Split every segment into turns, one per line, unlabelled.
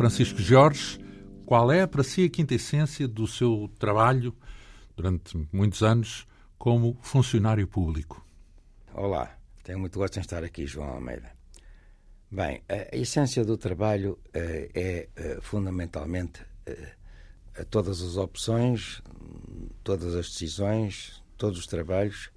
Francisco Jorge. Qual é para si a quinta essência do seu trabalho durante muitos anos como funcionário público?
Olá, tenho muito gosto em estar aqui, João Almeida. Bem, a essência do trabalho uh, é uh, fundamentalmente uh, todas as opções, todas as decisões, todos os trabalhos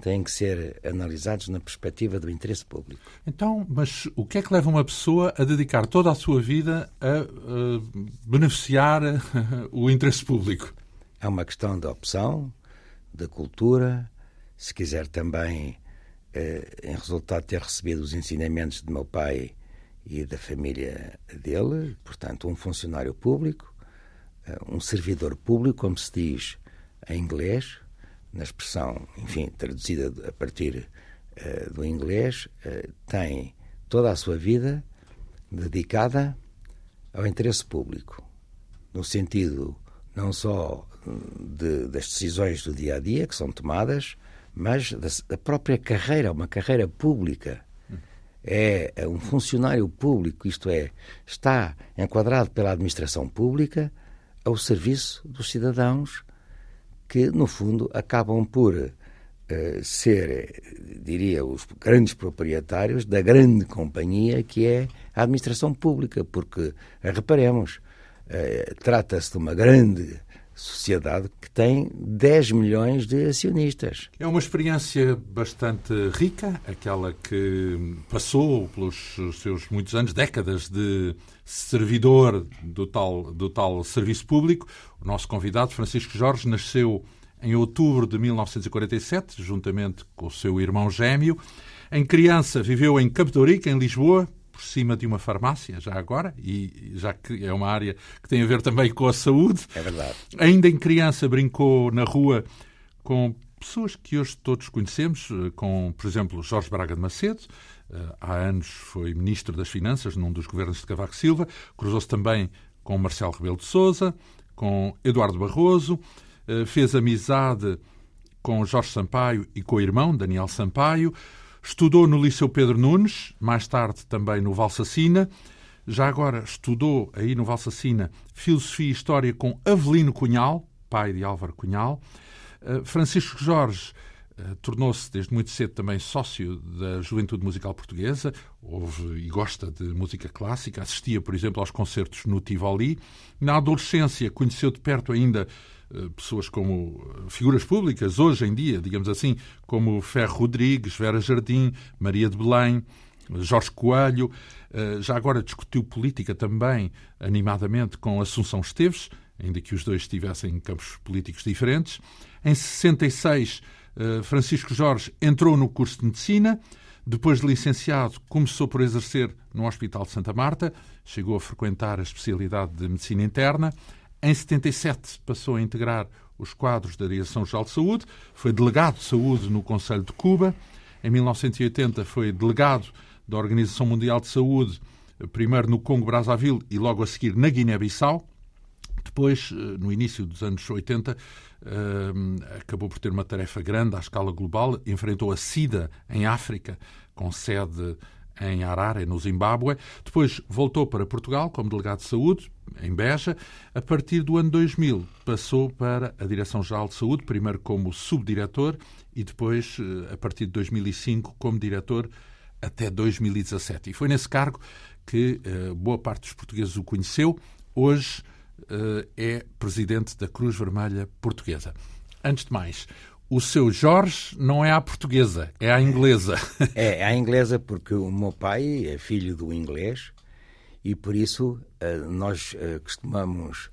têm que ser analisados na perspectiva do interesse público.
Então, mas o que é que leva uma pessoa a dedicar toda a sua vida a uh, beneficiar o interesse público?
É uma questão de opção, de cultura, se quiser também, uh, em resultado de ter recebido os ensinamentos de meu pai e da família dele, portanto, um funcionário público, uh, um servidor público, como se diz em inglês, na expressão, enfim, traduzida a partir uh, do inglês, uh, tem toda a sua vida dedicada ao interesse público, no sentido não só de, das decisões do dia a dia que são tomadas, mas da, da própria carreira, uma carreira pública. É, é um funcionário público, isto é, está enquadrado pela administração pública ao serviço dos cidadãos que, no fundo, acabam por uh, ser, diria, os grandes proprietários da grande companhia que é a administração pública, porque, reparemos, uh, trata-se de uma grande sociedade que tem 10 milhões de acionistas.
É uma experiência bastante rica, aquela que passou pelos seus muitos anos, décadas de servidor do tal, do tal serviço público. O nosso convidado, Francisco Jorge, nasceu em outubro de 1947, juntamente com o seu irmão gêmeo. Em criança, viveu em Captorica, em Lisboa, por cima de uma farmácia, já agora, e já que é uma área que tem a ver também com a saúde.
É verdade.
Ainda em criança, brincou na rua com pessoas que hoje todos conhecemos, com, por exemplo, Jorge Braga de Macedo, eh, há anos foi Ministro das Finanças num dos governos de Cavaco Silva, cruzou-se também com Marcelo Rebelo de Sousa, com Eduardo Barroso, eh, fez amizade com Jorge Sampaio e com o irmão, Daniel Sampaio, estudou no Liceu Pedro Nunes, mais tarde também no Valsacina, já agora estudou aí no Valsacina Filosofia e História com Avelino Cunhal, pai de Álvaro Cunhal. Eh, Francisco Jorge eh, tornou-se desde muito cedo também sócio da Juventude Musical Portuguesa, ouve e gosta de música clássica, assistia, por exemplo, aos concertos no Tivoli. Na adolescência conheceu de perto ainda pessoas como figuras públicas, hoje em dia, digamos assim, como Ferro Rodrigues, Vera Jardim, Maria de Belém, Jorge Coelho. Eh, já agora discutiu política também animadamente com Assunção Esteves, ainda que os dois estivessem em campos políticos diferentes. Em 66 eh, Francisco Jorge entrou no curso de medicina. Depois de licenciado, começou por exercer no Hospital de Santa Marta, chegou a frequentar a especialidade de medicina interna. Em 77 passou a integrar os quadros da Direção-Geral de Saúde, foi delegado de saúde no Conselho de Cuba. Em 1980 foi delegado da Organização Mundial de Saúde, primeiro no Congo Brazzaville e logo a seguir na Guiné-Bissau. Depois, eh, no início dos anos 80, eh, acabou por ter uma tarefa grande à escala global, enfrentou a SIDA em África, com sede em Harare, no Zimbábue. Depois voltou para Portugal como delegado de saúde, em Beja. A partir do ano 2000 passou para a Direção-Geral de Saúde, primeiro como subdiretor e depois, eh, a partir de 2005, como diretor até 2017. E foi nesse cargo que boa parte dos portugueses o conheceu. Hoje uh, é presidente da Cruz Vermelha Portuguesa. Antes de mais, o seu Jorge não é à portuguesa, é à inglesa.
É, é à inglesa porque o meu pai é filho do inglês e por isso uh, nós uh, costumamos,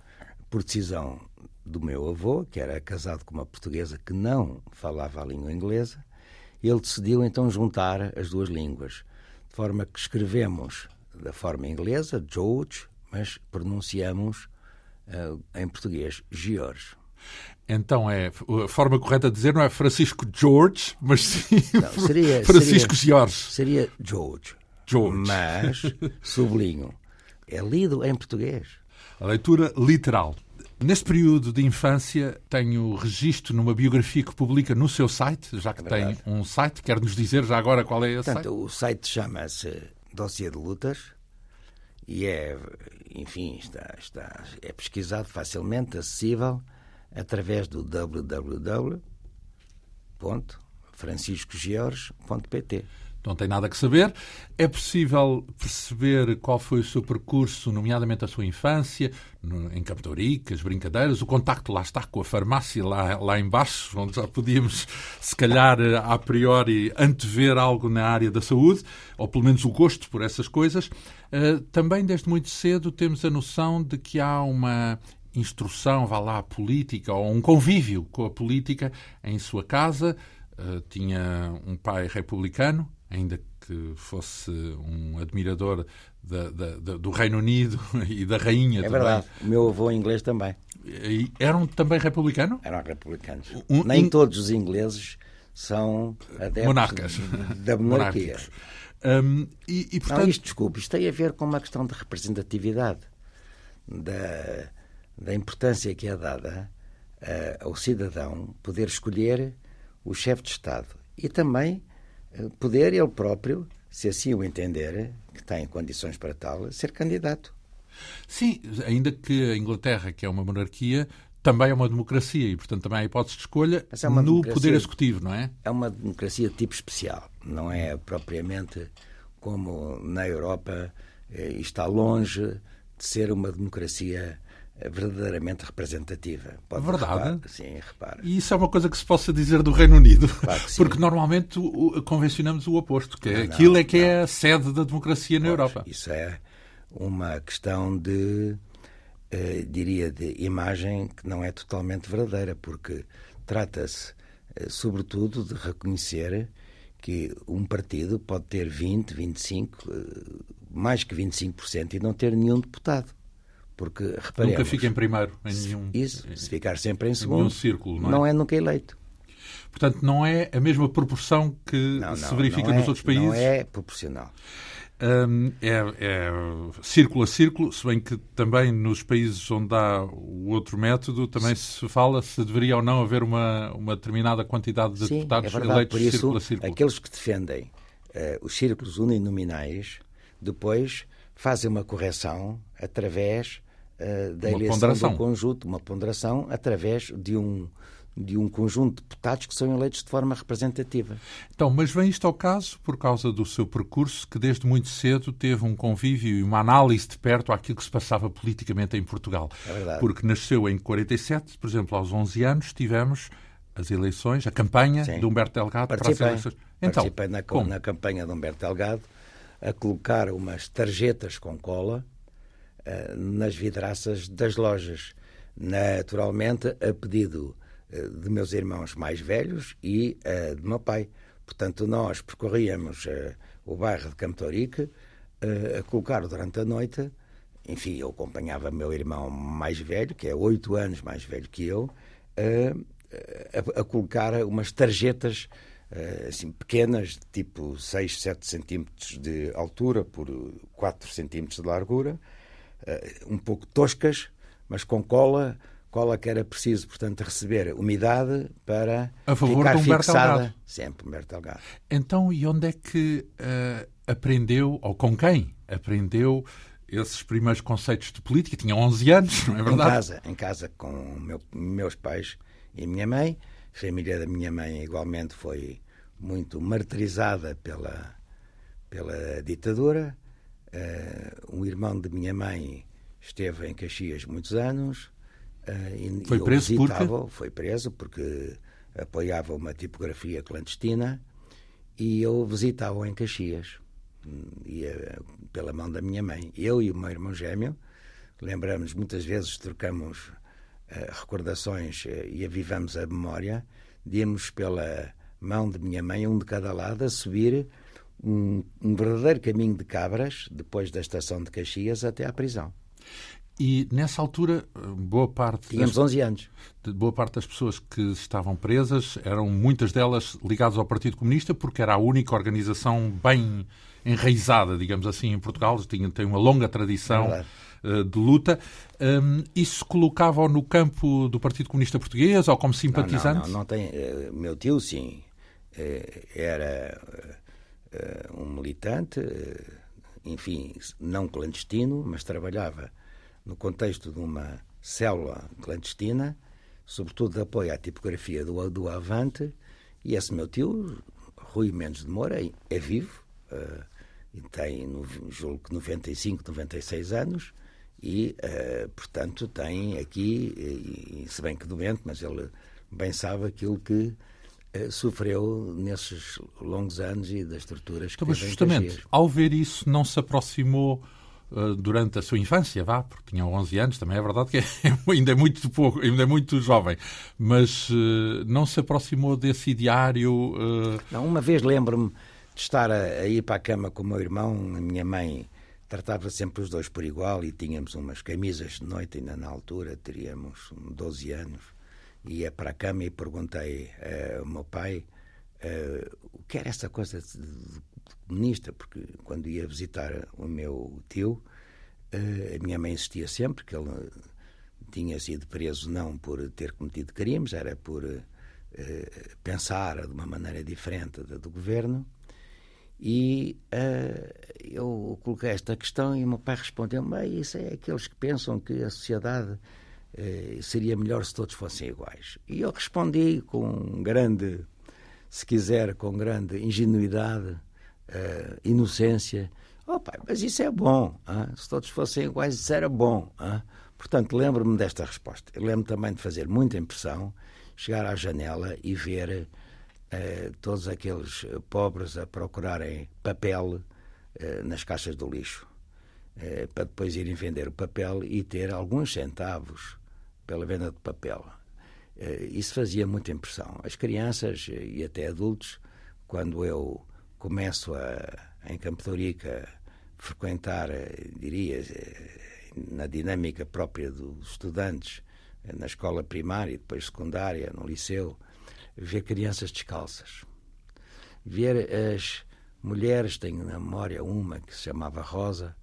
por decisão do meu avô, que era casado com uma portuguesa que não falava a língua inglesa, ele decidiu então juntar as duas línguas, de forma que escrevemos da forma inglesa, George, mas pronunciamos uh, em português, George.
Então é a forma correta de dizer não é Francisco George, mas sim
não, seria,
Francisco
seria,
George.
Seria George.
George.
Mas, sublinho, é lido em português.
A leitura literal. Neste período de infância, tenho registro numa biografia que publica no seu site, já que é tem um site. Quer nos dizer já agora qual é esse
Portanto,
site?
O site chama-se Dossiê de Lutas e é, enfim, está, está, é pesquisado facilmente, acessível, através do www.franciscogeorges.pt
não tem nada que saber. É possível perceber qual foi o seu percurso, nomeadamente a sua infância, no, em Captorica, as brincadeiras, o contacto lá está com a farmácia lá, lá embaixo, onde já podíamos, se calhar, a priori, antever algo na área da saúde, ou pelo menos o gosto por essas coisas. Uh, também, desde muito cedo, temos a noção de que há uma instrução, vá lá, política, ou um convívio com a política em sua casa. Uh, tinha um pai republicano, ainda que fosse um admirador da, da, da, do Reino Unido e da Rainha.
É
também.
verdade. O meu avô inglês também.
E eram também republicanos?
Eram republicanos. Um, Nem um... todos os ingleses são adeptos
monarcas.
da monarquia.
Um, e, e, portanto...
Não, isto, desculpe, isto tem a ver com uma questão de representatividade, da, da importância que é dada uh, ao cidadão poder escolher o chefe de Estado e também poder ele próprio, se assim o entender, que tem condições para tal, ser candidato.
Sim, ainda que a Inglaterra, que é uma monarquia, também é uma democracia e, portanto, também há hipótese de escolha é no poder executivo, não é?
É uma democracia de tipo especial. Não é propriamente como na Europa eh, está longe de ser uma democracia verdadeiramente representativa.
Pode Verdade.
Reparar, sim, repara.
E isso é uma coisa que se possa dizer do Reino Unido. Claro porque normalmente convencionamos o oposto, que é, não, aquilo é que não. é a sede da democracia na Europa.
Isso é uma questão de, eh, diria, de imagem que não é totalmente verdadeira, porque trata-se, eh, sobretudo, de reconhecer que um partido pode ter 20, 25, eh, mais que 25% e não ter nenhum deputado. Porque, reparemos...
Nunca fica em primeiro em nenhum...
Isso, se ficar sempre em segundo,
em círculo, não é?
não é nunca eleito.
Portanto, não é a mesma proporção que não, não, se verifica nos
é,
outros países?
Não é proporcional.
Um, é, é, círculo a círculo, se bem que também nos países onde há o outro método também Sim. se fala se deveria ou não haver uma, uma determinada quantidade de
Sim,
deputados
é
eleitos
Por isso,
círculo a círculo.
Aqueles que defendem uh, os círculos uninominais depois fazem uma correção através uh, da uma eleição ponderação. do conjunto, uma ponderação através de um de um conjunto de deputados que são eleitos de forma representativa.
Então, mas vem isto ao caso por causa do seu percurso, que desde muito cedo teve um convívio e uma análise de perto àquilo que se passava politicamente em Portugal.
É verdade.
Porque nasceu em 47, por exemplo, aos 11 anos, tivemos as eleições, a campanha Sim. de Humberto Delgado
Participei.
para as eleições.
Então, Participei na, na campanha de Humberto Delgado a colocar umas tarjetas com cola nas vidraças das lojas, naturalmente a pedido uh, de meus irmãos mais velhos e uh, de meu pai. Portanto, nós percorríamos o bairro de Camtorique a colocar durante a noite, enfim, eu acompanhava meu irmão mais velho, que é oito anos mais velho que eu, a, a colocar umas tarjetas eh, assim, pequenas, tipo 6, 7 centímetros de altura por 4 centímetros de largura, eh, um pouco toscas, mas com cola, cola que era preciso, portanto, receber umidade para
a favor
ficar
de Humberto
fixada. Sempre Humberto Delgado.
Então, e onde é que uh, aprendeu, ou com quem aprendeu esses primeiros conceitos de política? Tinha 11 anos, não é verdade?
Em casa, em casa com meu, meus pais e minha mãe. A família da minha mãe, igualmente, foi muito martirizada pela, pela ditadura. Uh, um irmão de minha mãe esteve em Caxias muitos anos.
Uh, e, foi preso porque?
Foi preso porque apoiava uma tipografia clandestina e eu visitava-o em Caxias. Ia pela mão da minha mãe. Eu e o meu irmão gêmeo lembramos muitas vezes, trocamos uh, recordações uh, e avivamos a memória, íamos pela mão de minha mãe, um de cada lado, a subir um, um verdadeiro caminho de cabras, depois da estação de Caxias até à prisão.
E nessa altura, boa parte.
Tínhamos das, 11 anos.
boa parte das pessoas que estavam presas eram muitas delas ligadas ao Partido Comunista, porque era a única organização bem enraizada, digamos assim, em Portugal. Tinha, tem uma longa tradição. É eh, de luta. Um, isso colocava-o no campo do Partido Comunista Português ou como simpatizante?
Não, não, não, não tem. Uh, meu tio, sim, uh, era um militante enfim, não clandestino, mas trabalhava no contexto de uma célula clandestina, sobretudo de apoio à tipografia do, do Avante, e esse meu tio, Rui Mendes de Moura, é vivo, uh, e tem, julgo que 95, 96 anos, e, uh, portanto, tem aqui, e, se bem que doente, mas ele bem sabe aquilo que sofreu nesses longos anos e das torturas que
então, Mas justamente, ao ver isso, não se aproximou uh, durante a sua infância, vá, porque tinha 11 anos, também é verdade que é, ainda é muito pouco, ainda é muito jovem, mas não se aproximou desse ideário...
Não, uma vez lembro-me de estar a, a ir para a cama com o meu irmão, a minha mãe tratava sempre os dois por igual e tínhamos umas camisas de noite, ainda na altura, teríamos 12 anos. Ia para a cama e perguntei uh, ao meu pai uh, o que era essa coisa de, comunista, porque quando ia visitar o meu tio, uh, a minha mãe insistia sempre que ele tinha sido preso não por ter cometido crimes, era por pensar de uma maneira diferente da do governo. E uh, eu coloquei esta questão e o meu pai respondeu-me: isso é aqueles que pensam que a sociedade seria melhor se todos fossem iguais. E eu respondi com grande, se quiser, com grande ingenuidade, uh, inocência: Oh pai, mas isso é bom. Hein? Se todos fossem iguais, isso era bom. Hein? Portanto, lembro-me desta resposta. Lembro-me também de fazer muita impressão chegar à janela e ver eh, todos aqueles pobres a procurarem papel eh, nas caixas do lixo, eh, para depois irem vender o papel e ter alguns centavos pela venda de papel. isso fazia muita impressão. As crianças e até adultos, quando eu começo a, em Campo de frequentar, diria, na dinâmica própria dos estudantes, na escola primária e depois secundária, no liceu, ver crianças descalças, ver as mulheres, tenho na memória uma que se chamava Rosa,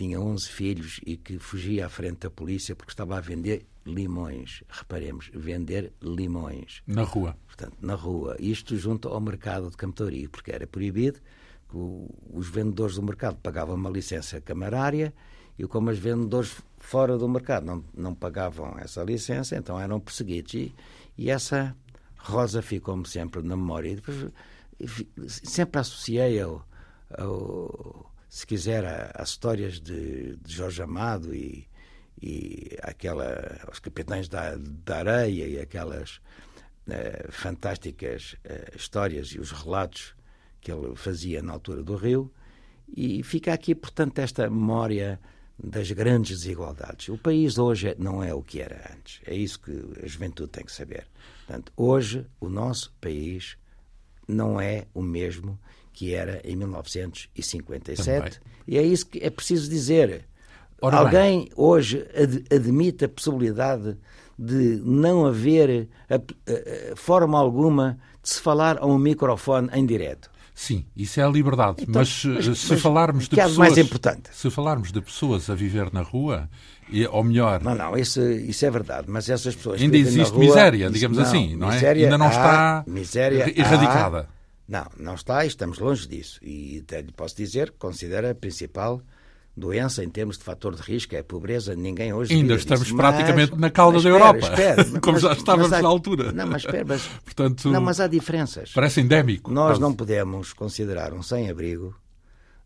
tinha 11 filhos e que fugia à frente da polícia porque estava a vender limões. Reparemos, vender limões.
Na rua.
Portanto, na rua. Isto junto ao mercado de Camtoria, porque era proibido, que os vendedores do mercado pagavam uma licença camarária e como os vendedores fora do mercado não, não pagavam essa licença, então eram perseguidos. E, e essa Rosa ficou-me sempre na memória. E depois, sempre associei ao, ao, se quiser, às histórias de, de Jorge Amado e, e aquela, aos Capitães da, da Areia e aquelas uh, fantásticas uh, histórias e os relatos que ele fazia na altura do Rio. E fica aqui, portanto, esta memória das grandes desigualdades. O país hoje não é o que era antes. É isso que a juventude tem que saber. Portanto, hoje o nosso país não é o mesmo que era em 1957 Também. e é isso que é preciso dizer. Ora Alguém bem. hoje ad admite a possibilidade de não haver a, a, a forma alguma de se falar a um microfone em direto.
Sim, isso é a liberdade. Então, mas, mas, se
mas,
falarmos de
pessoas, mais importante.
se falarmos de pessoas a viver na rua, ou melhor,
não, não, isso, isso é verdade. Mas essas pessoas
ainda existe rua, miséria, digamos não, assim, não é? Ainda não há, está miséria erradicada. Há,
não, não está. E estamos longe disso. E lhe posso dizer que considera a principal doença em termos de fator de risco, é a pobreza, ninguém hoje
Ainda estamos disso. praticamente mas, na cauda da Europa, espera, como mas, já estávamos há, na altura.
Não, mas espera, mas, Portanto, não, mas há diferenças.
Parece endémico.
Nós quase. não podemos considerar um sem-abrigo,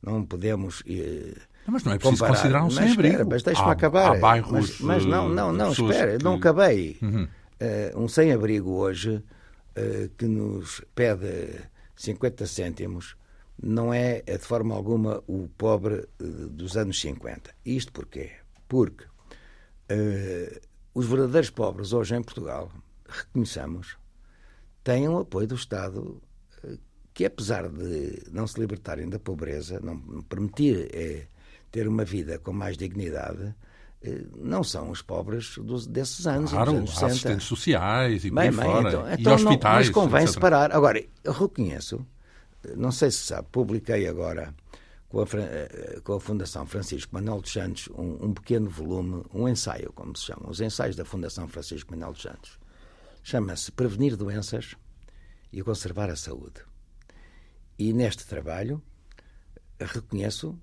não podemos... Eh,
não, mas não é preciso comparar. considerar um sem-abrigo.
Mas deixe-me acabar. Há bairros, mas, mas não, não, não, espera, que... não acabei. Uhum. Uh, um sem-abrigo hoje uh, que nos pede 50 cêntimos não é, é, de forma alguma o pobre eh, dos anos 50. Isto porquê? Porque uh, os verdadeiros pobres hoje em Portugal, reconheçamos, têm um apoio do Estado uh, que, apesar de não se libertarem da pobreza, não permitir ter uma vida com mais dignidade, não são os pobres dos, desses anos.
Claro,
anos 60.
assistentes sociais e bem, bem, fora,
então,
e então hospitais. Não,
mas convém etc. separar. Agora, eu reconheço não sei se sabe, publiquei agora com a, eh, com a Fundação Francisco Manuel dos Santos um, um, pequeno volume, um ensaio, como se chama, os ensaios da Fundação Francisco Manuel dos Santos. Chama-se Prevenir Doenças e Conservar a Saúde. E neste trabalho reconheço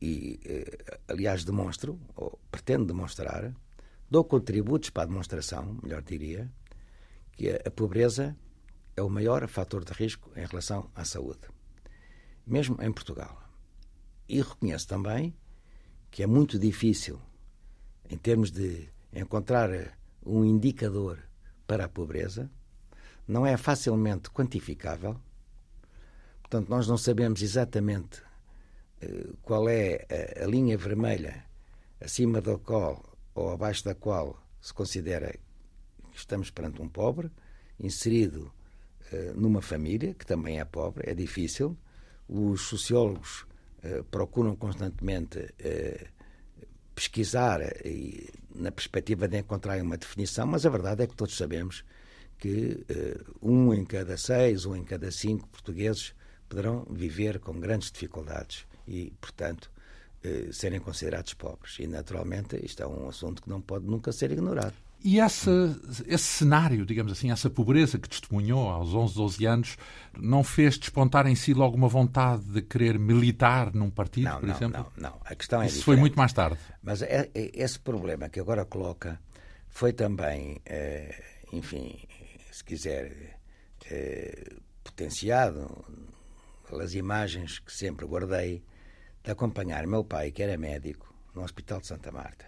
e, eh, aliás, demonstro, pretendo demonstrar, dou contributos para a demonstração, melhor diria, que a pobreza é o maior fator de risco em relação à saúde, mesmo em Portugal. E reconheço também que é muito difícil, em termos de encontrar um indicador para a pobreza, não é facilmente quantificável. Portanto, nós não sabemos exatamente eh, qual é a, a linha vermelha acima da qual ou abaixo da qual se considera que estamos perante um pobre, inserido uh, numa família que também é pobre, é difícil. Os sociólogos uh, procuram constantemente uh, pesquisar e, na perspectiva de encontrar uma definição, mas a verdade é que todos sabemos que um em cada seis ou em cada cinco portugueses poderão viver com grandes dificuldades e, portanto, eh, serem considerados pobres. E, naturalmente, isto é um assunto que não pode nunca ser ignorado.
E esse, esse cenário, digamos assim, essa pobreza que testemunhou aos 11, 12 anos, não fez despontar em si logo uma vontade de querer militar num partido,
não,
por
não,
exemplo?
Não, não. A questão é
Isso
diferente.
foi muito mais tarde.
Mas é, é, esse problema que agora coloca foi também, eh, enfim, se quiser, eh, potenciado pelas imagens que sempre guardei de acompanhar meu pai, que era médico, no Hospital de Santa Marta.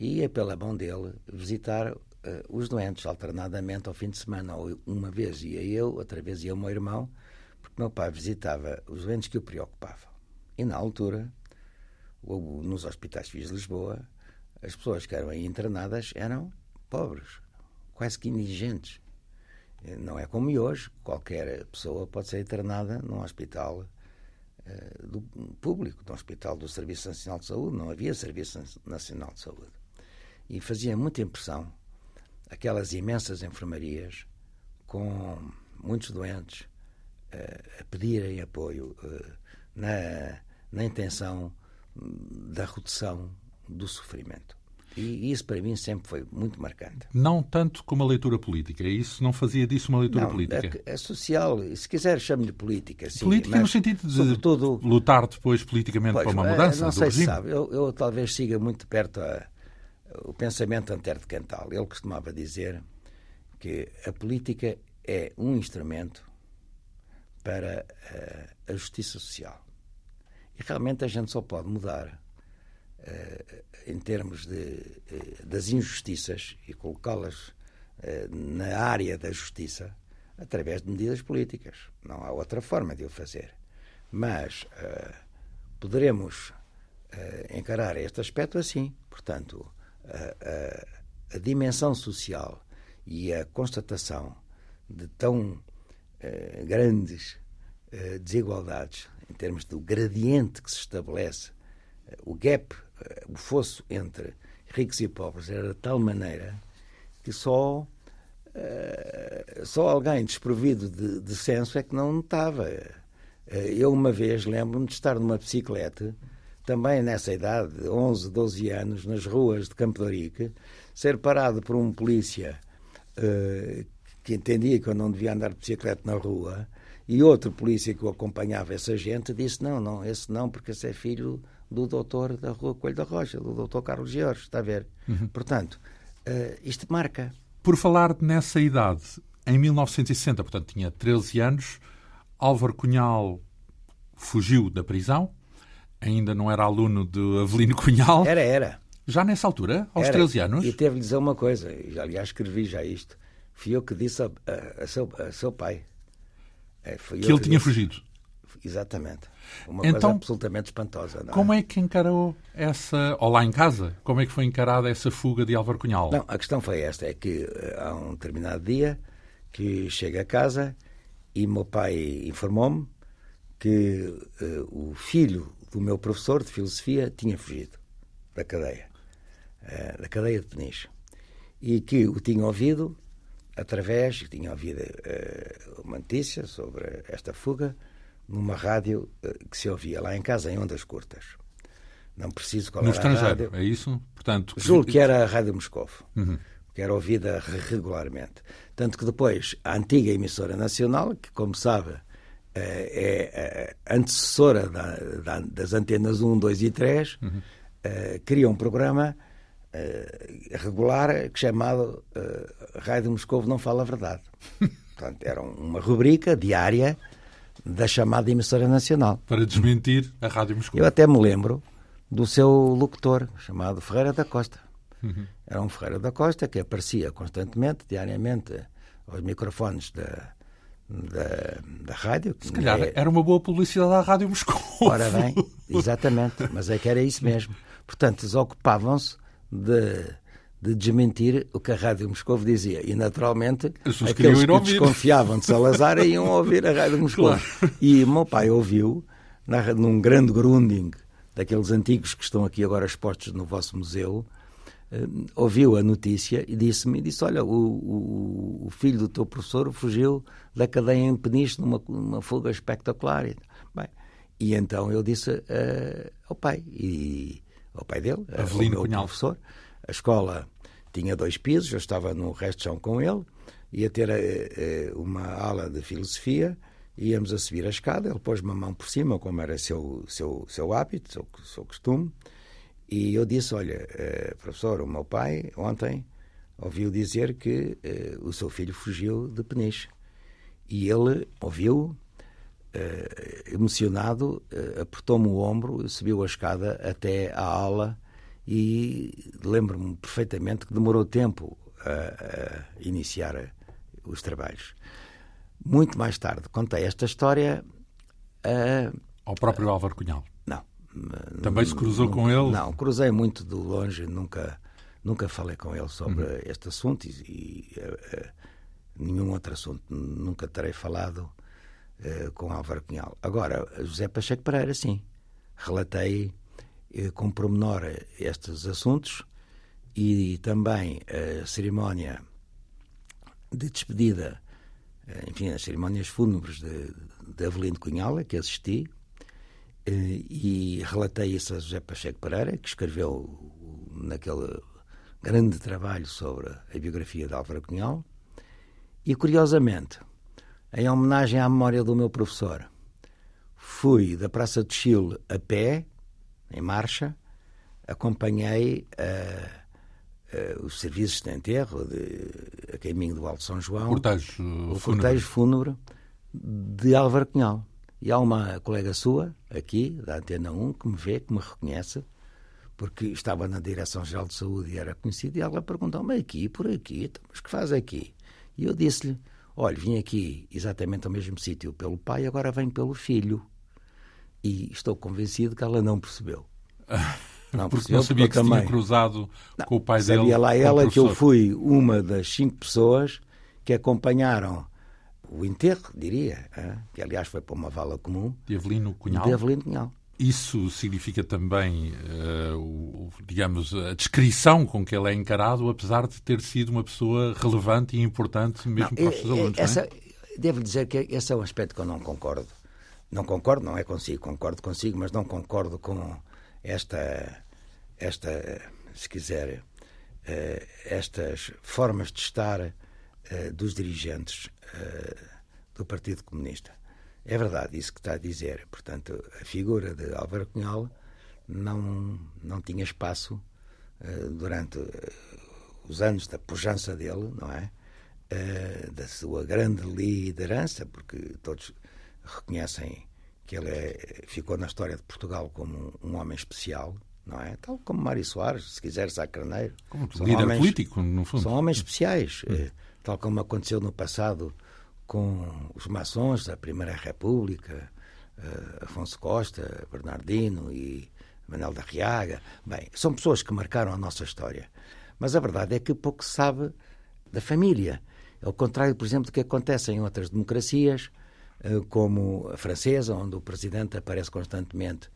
E ia pela mão dele visitar uh, os doentes alternadamente ao fim de semana. Ou uma vez ia eu, outra vez ia o meu irmão, porque meu pai visitava os doentes que o preocupavam. E na altura, nos hospitais de Lisboa, as pessoas que eram aí internadas eram pobres, quase que indigentes. Não é como hoje, qualquer pessoa pode ser internada num hospital do público, num hospital do Serviço Nacional de Saúde, não havia Serviço Nacional de Saúde. E fazia muita impressão aquelas imensas enfermarias com muitos doentes uh, a pedirem apoio uh, na, na intenção da redução do sofrimento. E isso para mim sempre foi muito marcante.
Não tanto como a leitura política, isso não fazia disso uma leitura
não,
política?
É, social, se quiser chame-lhe política. Sim,
política
mas,
no sentido de
sobretudo,
lutar depois politicamente
pois,
para uma mudança
não sei
regime.
Se sabe, eu, eu, talvez siga muito perto a, o pensamento Antero de Cantal. Ele costumava dizer que a política é um instrumento para a, a justiça social. E realmente a gente só pode mudar em termos de, uh, das injustiças e colocá-las uh, na área da justiça através de medidas políticas. Não há outra forma de o fazer. Mas poderemos encarar este aspecto assim. Portanto, a, a, dimensão social e a constatação de tão grandes desigualdades em termos do gradiente que se estabelece o gap o fosso entre ricos e pobres era de tal maneira que só, uh, só alguém desprovido de, de senso é que não notava. Uh, eu, uma vez, lembro-me de estar numa bicicleta, também nessa idade, 11, 12 anos, nas ruas de Campo de Orique, ser parado por um polícia uh, que entendia que eu não devia andar de bicicleta na rua e outro polícia que o acompanhava, essa gente, disse: Não, não, esse não, porque esse é filho do doutor da Rua Coelho da Rocha, do doutor Carlos George, está a ver? Uhum. Portanto, uh, isto marca.
Por falar nessa idade, em 1960, portanto tinha 13 anos, Álvaro Cunhal fugiu da prisão, ainda não era aluno de Avelino Cunhal.
Era, era.
Já nessa altura, aos
era.
13 anos?
E teve-lhe dizer uma coisa, e aliás escrevi já isto, fui eu que disse a, a, a, seu, a seu pai.
É, que ele tinha disse. fugido.
Exatamente. Uma então, coisa absolutamente espantosa. É?
Como é que encarou essa, ou lá em casa, como é que foi encarada essa fuga de Álvaro Cunhal?
Não, a questão foi esta, é que eh, há um determinado dia que chega a casa e meu pai informou-me que uh, o filho do meu professor de filosofia tinha fugido da cadeia, uh, da cadeia de Peniche, e que o tinha ouvido através, tinha ouvido uh, uma notícia sobre esta fuga, numa rádio eh, que se ouvia lá em casa em ondas curtas. Não preciso qual
no estrangeiro,
a rádio.
é isso? Portanto,
Julgo que era a Rádio Moscou, uhum. que era ouvida regularmente. Tanto que depois a antiga emissora nacional, que como sabe é antecessora da, da, das antenas 1, 2 e 3, uhum. cria um programa regular chamado Rádio Moscovo Não Fala a Verdade. Portanto, era uma rubrica diária da chamada emissora nacional.
Para desmentir a Rádio Moscou.
Eu até me lembro do seu locutor, chamado Ferreira da Costa. Uhum. Era um Ferreira da Costa que aparecia constantemente, diariamente, aos microfones da, da, da rádio.
Se calhar é... era uma boa publicidade à Rádio Moscou.
Ora bem, exatamente, mas é que era isso mesmo. Portanto, eles ocupavam-se de de desmentir o que a Rádio Moscou dizia. E, naturalmente, aqueles que desconfiavam de Salazar iam ouvir a Rádio Moscou. Claro. E o meu pai ouviu, na, num grande grunding, daqueles antigos que estão aqui agora expostos no vosso museu, uh, ouviu a notícia e disse-me, disse, olha, o, o, o, filho do teu professor fugiu da cadeia em Peniche numa, numa fuga espetacular. Bem, e então eu disse uh, ao pai, e ao pai dele,
Avelino
ao meu
Cunhal.
professor, a escola tinha dois pisos, eu estava no resto de chão com ele, ia ter uh, uma aula de filosofia, íamos a subir a escada, ele pôs uma mão por cima, como era seu, seu, seu hábito, seu, seu costume, e eu disse, olha, uh, professor, o meu pai ontem ouviu dizer que uh, o seu filho fugiu de Peniche. E ele ouviu, emocionado, apertou-me o ombro, subiu a escada até à aula e lembro-me perfeitamente que demorou tempo a, a, iniciar os trabalhos. Muito mais tarde contei esta história a,
ao próprio Álvaro Cunhal.
Não.
Também se cruzou
nunca,
com ele?
Não, cruzei muito de longe, nunca, nunca falei com ele sobre uhum. este assunto e, e uh, nenhum outro assunto. Nunca terei falado uh, com Álvaro Cunhal. Agora, José Pacheco Pereira, sim. Relatei eh, com pormenor estes assuntos e também a cerimónia de despedida, eh, enfim, as cerimónias fúnebres de, de Avelino Cunhala, que assisti, eh, e relatei isso a José Pacheco Pereira, que escreveu naquele grande trabalho sobre a biografia de Álvaro Cunhal. E, curiosamente, em homenagem à memória do meu professor, fui da Praça de Chile a pé em marcha, acompanhei uh, uh, os serviços de enterro de, a caminho do Alto São João,
cortejo
o cortejo fúnebre de Álvaro Cunhal. E há uma colega sua, aqui, da Antena 1, que me vê, que me reconhece, porque estava na Direção-Geral de Saúde e era conhecido, e ela perguntou-me aqui, por aqui, então, mas que faz aqui? E eu disse-lhe, olha, vim aqui exatamente ao mesmo sítio pelo pai, agora venho pelo filho. E estou convencido que ela não percebeu.
Não, porque não sabia que se tinha cruzado não, com o pai
sabia
dele.
Sabia lá ela que eu fui uma das cinco pessoas que acompanharam o enterro, diria, que aliás foi para uma vala comum.
De Avelino Cunhal.
De Avelino Cunhal.
Isso significa também, uh, o, digamos, a descrição com que ele é encarado, apesar de ter sido uma pessoa relevante e importante mesmo não, para os seus alunos.
Essa,
é?
Devo dizer que esse é um aspecto que eu não concordo. Não concordo, não é consigo, concordo consigo, mas não concordo com esta, esta se quiser, eh, estas formas de estar eh, dos dirigentes eh, do Partido Comunista. É verdade isso que está a dizer. Portanto, a figura de Álvaro Cunhal não, não tinha espaço durante os anos da pujança dele, não é? da sua grande liderança, porque todos reconhecem que ele é, ficou na história de Portugal como um, um, homem especial, não é? Tal como Mário Soares, se quiser, Sá Carneiro.
Como são líder homens, político, no fundo.
São homens especiais, hum. eh, tal como aconteceu no passado com os maçons da Primeira República, eh, Afonso Costa, Bernardino e Manuel da Riaga. Bem, são pessoas que marcaram a nossa história. Mas a verdade é que pouco se sabe da família. É o contrário, por exemplo, do que acontece em outras democracias, como a francesa, onde o presidente aparece constantemente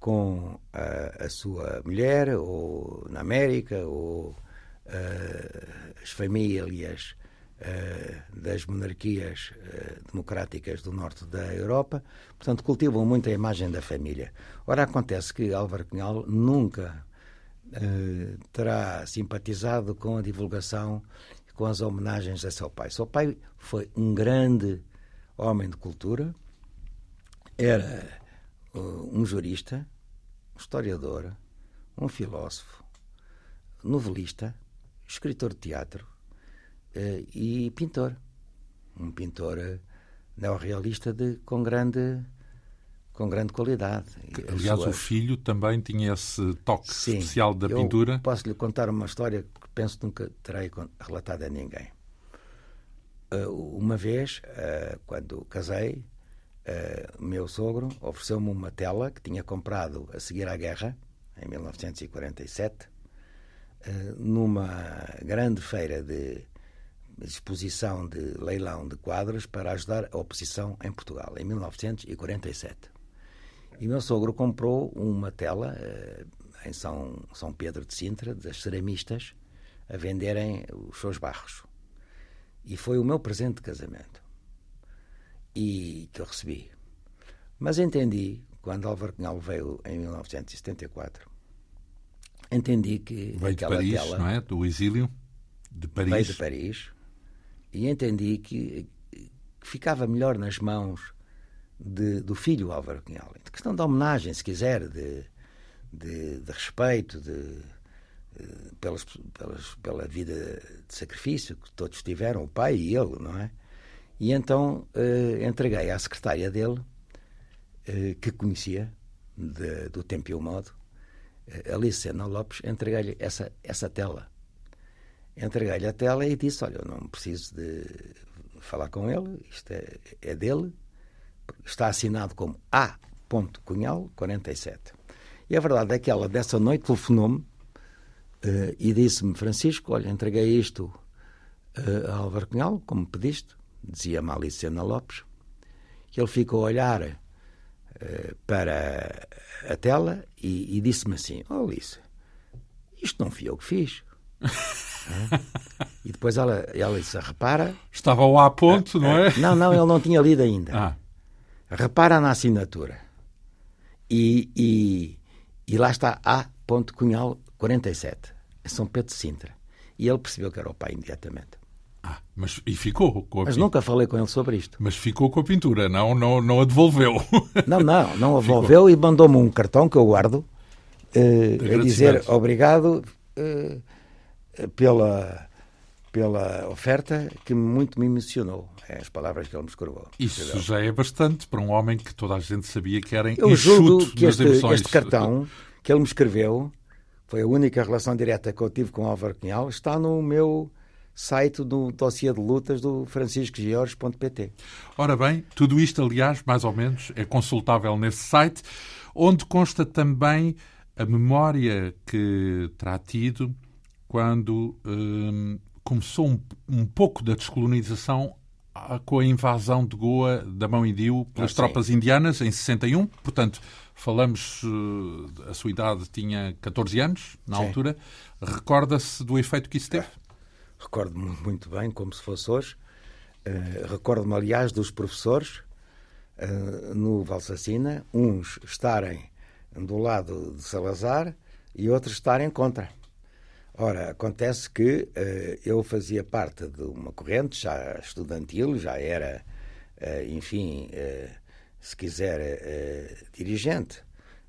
com a, a sua mulher, ou na América, ou uh, as famílias uh, das monarquias uh, democráticas do norte da Europa. Portanto, cultivam muito a imagem da família. Ora, acontece que Álvaro Cunhal nunca terá simpatizado com a divulgação, com as homenagens a seu pai. Seu pai foi um grande homem de cultura, era uh, um jurista, um historiador, um filósofo, novelista, escritor de teatro uh, e pintor. Um pintor uh, neorrealista de, com grande com grande qualidade.
Aliás, o filho também tinha esse toque Sim, especial da pintura.
Posso lhe contar uma história que penso que nunca terei relatado a ninguém. Uma vez, quando casei, uh, meu sogro ofereceu-me uma tela que tinha comprado a seguir à guerra, em 1947, uh, eh, numa grande feira de exposição de leilão de quadros para ajudar a oposição em Portugal, em 1947. E meu sogro comprou uma tela em São, São Pedro de Sintra, das ceramistas, a venderem os seus barros. E foi o meu presente de casamento e que eu recebi. Mas entendi, quando Álvaro Cunhal veio em 1974, entendi que
veio de Paris, tela, não é? Do exílio de Paris.
Veio de Paris e entendi que, que ficava melhor nas mãos de, do filho Álvaro Cunhal. De questão de homenagem, se quiser, de, de, de respeito, de, pelas, pelas, pela vida de sacrifício que todos tiveram, o pai e ele, não é? E então uh, entreguei à secretária dele, uh, que conhecia de, do tempo e o modo, Alice Sena Lopes, entreguei-lhe essa, essa tela. Entreguei-lhe a tela e disse: Olha, eu não preciso de falar com ele, isto é, é dele, está assinado como A. Cunhal 47. E a verdade é que ela, dessa noite, telefonou-me uh, e disse-me: Francisco, olha, entreguei isto uh, a Álvaro Cunhal, como pediste, dizia-me Alice Lopes, que ele ficou a olhar uh, para a tela e, e disse-me assim: oh, Alice, isto não fui eu que fiz. e depois ela, ela disse: repara.
Estava ao A ponto, não é?
Não, não, ele não tinha lido ainda. Ah. Repara na assinatura. E, e, e lá está A. Cunhal 47, em São Pedro de Sintra. E ele percebeu que era o pai imediatamente.
Ah, mas e ficou com a
Mas nunca falei com ele sobre isto.
Mas ficou com a pintura, não, não, não a devolveu.
Não, não, não a devolveu e mandou-me um cartão que eu guardo uh, a dizer obrigado uh, pela, pela oferta que muito me emocionou. É as palavras que ele me escreveu.
Isso já é bastante para um homem que toda a gente sabia que era
Eu julgo que este, este cartão que ele me escreveu foi a única relação direta que eu tive com Álvaro Cunhal, está no meu site do dossiê de lutas do franciscogeorges.pt.
Ora bem, tudo isto, aliás, mais ou menos, é consultável nesse site, onde consta também a memória que terá tido quando hum, começou um, um, pouco da descolonização com a invasão de Goa da Mão Indiu pelas ah, tropas indianas em 61. Portanto, falamos, uh, a sua idade tinha 14 anos na sim. altura. Recorda-se do efeito que isso teve?
Recordo-me muito bem, como se fosse hoje. Uh, Recordo-me, aliás, dos professores uh, no Valsacina, uns estarem do lado de Salazar e outros estarem contra. Ora, acontece que uh, eu fazia parte de uma corrente já estudantil, já era, enfim, se quiser, dirigente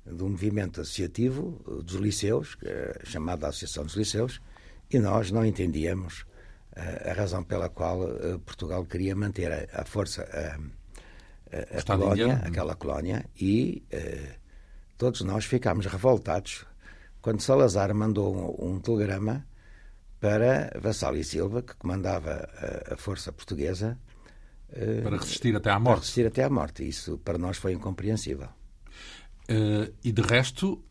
do movimento associativo dos liceus, chamada Associação dos Liceus, e nós não entendíamos a razão pela qual Portugal queria manter a, a força, a, a, a colónia, aquela colónia, e todos nós ficámos revoltados quando Salazar mandou um, um telegrama para Vassal e Silva, que comandava a, força portuguesa,
para resistir até à morte. Para
resistir até à morte. Isso para nós foi incompreensível.
e de resto,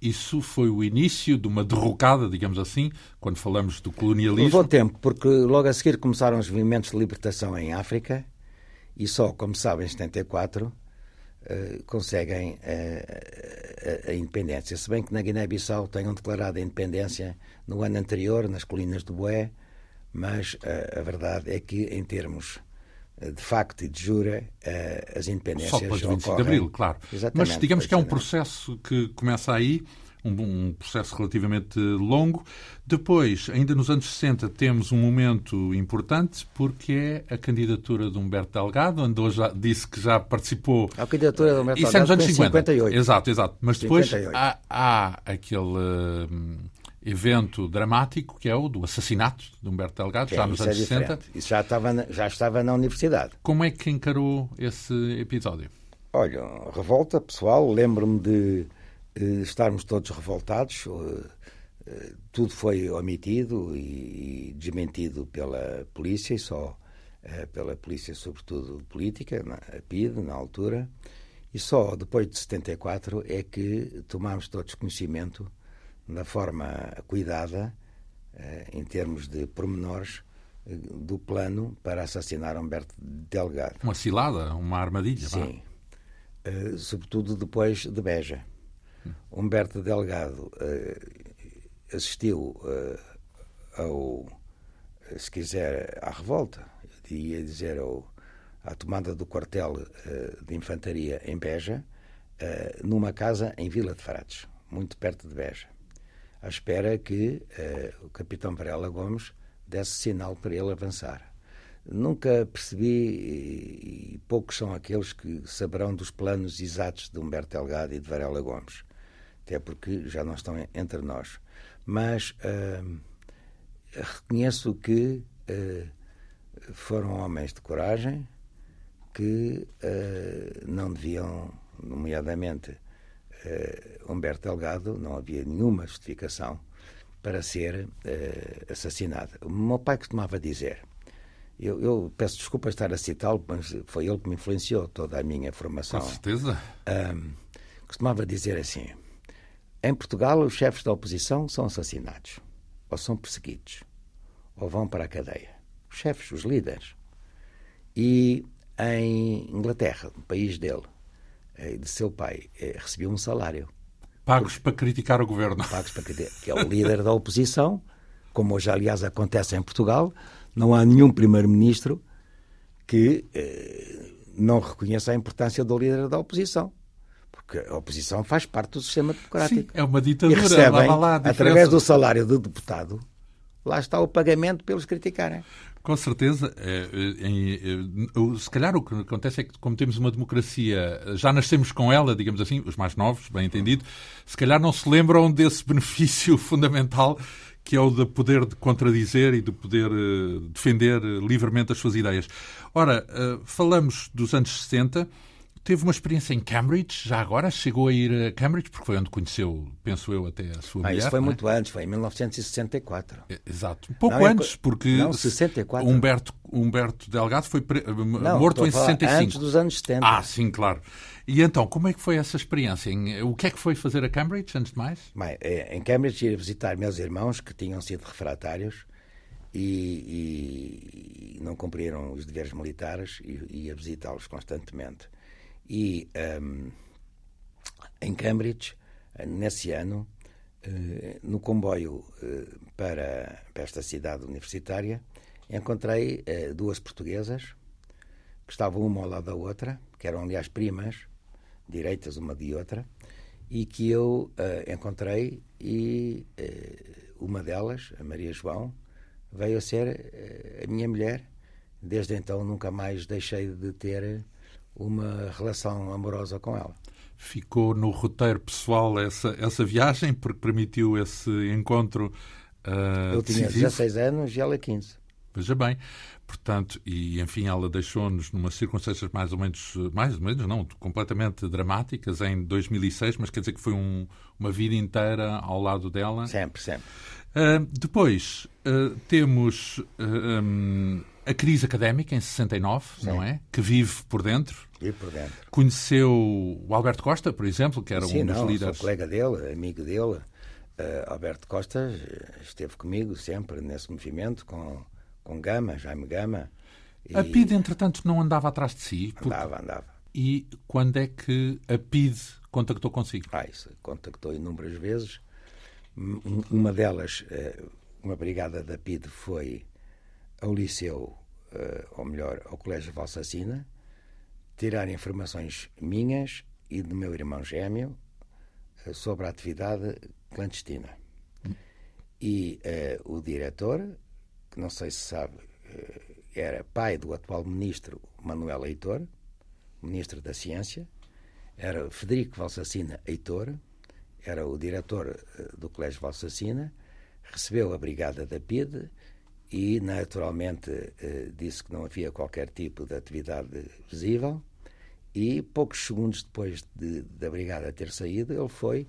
isso foi o início de uma derrocada, digamos assim, quando falamos do colonialismo.
Levou tempo, porque logo a seguir começaram os movimentos de libertação em África e só, como sabem, em 74 uh, conseguem uh, a, independência. Se bem que na Guiné-Bissau tenham declarado a independência no ano anterior, nas colinas do Boé, mas uh, a verdade é que, em termos de facto e de jura, as independências Só depois
de 25 ocorrem. de Abril, claro. Exatamente, Mas digamos que é um processo que começa aí um, um, processo relativamente longo. Depois, ainda nos anos 60, temos um momento importante, porque é a candidatura de Humberto Delgado, onde já disse que já participou.
A candidatura de Humberto
Isso é
nos
anos
50.
58. Exato, exato. Mas depois há, há, aquele. Uh, evento dramático que é o do assassinato de Humberto Delgado, já nos anos é 60.
Isso já estava, já estava na universidade.
Como é que encarou esse episódio?
Olha, revolta pessoal, lembro-me de uh, estarmos todos revoltados. Uh, uh, tudo foi omitido e, e, desmentido pela polícia, e só pela polícia, sobretudo política, na, a PID, na altura. E só depois de 74 é que tomámos todos conhecimento da forma cuidada, em termos de pormenores, do plano para assassinar Humberto Delgado.
Uma cilada, uma armadilha.
Sim. Uh, sobretudo depois de Beja. Humberto Delgado uh, assistiu uh, ao, se quiser, à revolta, ia dizer ao, à tomada do quartel de infantaria em Beja, numa casa em Vila de Frades, muito perto de Beja, à espera que o capitão Varela Gomes desse sinal para ele avançar. Nunca percebi, e poucos são aqueles que saberão dos planos exatos de Humberto Delgado e de Varela Gomes, até porque já não estão entre nós. Mas uh, reconheço que uh, foram homens de coragem que uh, não deviam, nomeadamente Humberto Delgado, não havia nenhuma justificação para ser assassinado. O meu pai costumava dizer eu, eu, peço desculpa estar a citá-lo, mas foi ele que me influenciou toda a minha formação.
Com certeza.
Um, costumava dizer assim: em Portugal, os chefes da oposição são assassinados, ou são perseguidos, ou vão para a cadeia. Os chefes, os líderes. E em Inglaterra, no país dele, de seu pai, eh, recebia um salário.
Pagos para criticar o governo.
Pagos para criticar, que é o líder da oposição, como hoje, aliás, acontece em Portugal não há nenhum primeiro-ministro que eh, não reconheça a importância do líder da oposição. Porque a oposição faz parte do sistema democrático.
Sim, é uma ditadura.
E recebem, lá, através do salário do deputado, lá está o pagamento pelos criticarem.
Com certeza. É, é, é, se calhar o que acontece é que, como temos uma democracia, já nascemos com ela, digamos assim, os mais novos, bem entendido, se calhar não se lembram desse benefício fundamental que é o de poder contradizer e de poder uh, defender livremente as suas ideias. Ora, uh, falamos dos anos 60, teve uma experiência em Cambridge, já agora chegou a ir a Cambridge, porque foi onde conheceu, penso eu, até a sua ah, mulher.
Isso foi
é?
muito antes, foi em 1964.
Exato. Um pouco não, antes, porque
não, 64.
Humberto, Humberto Delgado foi pre... não, morto em 65.
Antes dos anos 70.
Ah, sim, claro. E então, como é que foi essa experiência? O que é que foi fazer a Cambridge, antes de mais?
Bem, é, em Cambridge ia visitar meus irmãos que tinham sido refratários e, e não cumpriram os deveres militares e ia visitá-los constantemente. E um, em Cambridge, nesse ano, eh, no comboio eh, para, para esta cidade universitária, encontrei eh, duas portuguesas que estavam uma ao lado da outra, que eram, aliás, primas, direitas uma de outra, e que eu encontrei e uma delas, a Maria João, veio a ser a minha mulher. Desde então nunca mais deixei de ter uma relação amorosa com ela.
Ficou no roteiro pessoal essa, essa viagem porque permitiu esse encontro uh,
Eu tinha
decisivo.
16 anos e ela 15.
Veja bem, portanto, e enfim, ela deixou-nos numas circunstâncias mais ou menos, mais ou menos, não, completamente dramáticas em 2006, mas quer dizer que foi um, uma vida inteira ao lado dela.
Sempre, sempre.
Uh, depois uh, temos uh, um, a crise académica em 69, Sim. não é? Que vive por dentro.
Vive por dentro.
Conheceu o Alberto Costa, por exemplo, que era
Sim,
um dos
não,
líderes.
Sou colega dele, amigo dele. Alberto Costa esteve comigo sempre nesse movimento com com Gama, Jaime Gama.
E... A PID, entretanto, não andava atrás de si?
Porque... Andava, andava.
E quando é que a PID contactou consigo?
Ah, isso, contactou inúmeras vezes. Uma delas, eh, uma brigada da PID foi ao liceu, eh, ou melhor, ao Colégio Valsacina, tirar informações minhas e do meu irmão gêmeo, sobre a atividade clandestina. E uh, o diretor, que não sei se sabe, era pai do atual ministro Manuel Heitor, ministro da Ciência, era Federico Valsacina Heitor, era o diretor do Colégio Valsacina, recebeu a brigada da PIDE e, naturalmente, disse que não havia qualquer tipo de atividade visível. E poucos segundos depois de, da brigada ter saído, ele foi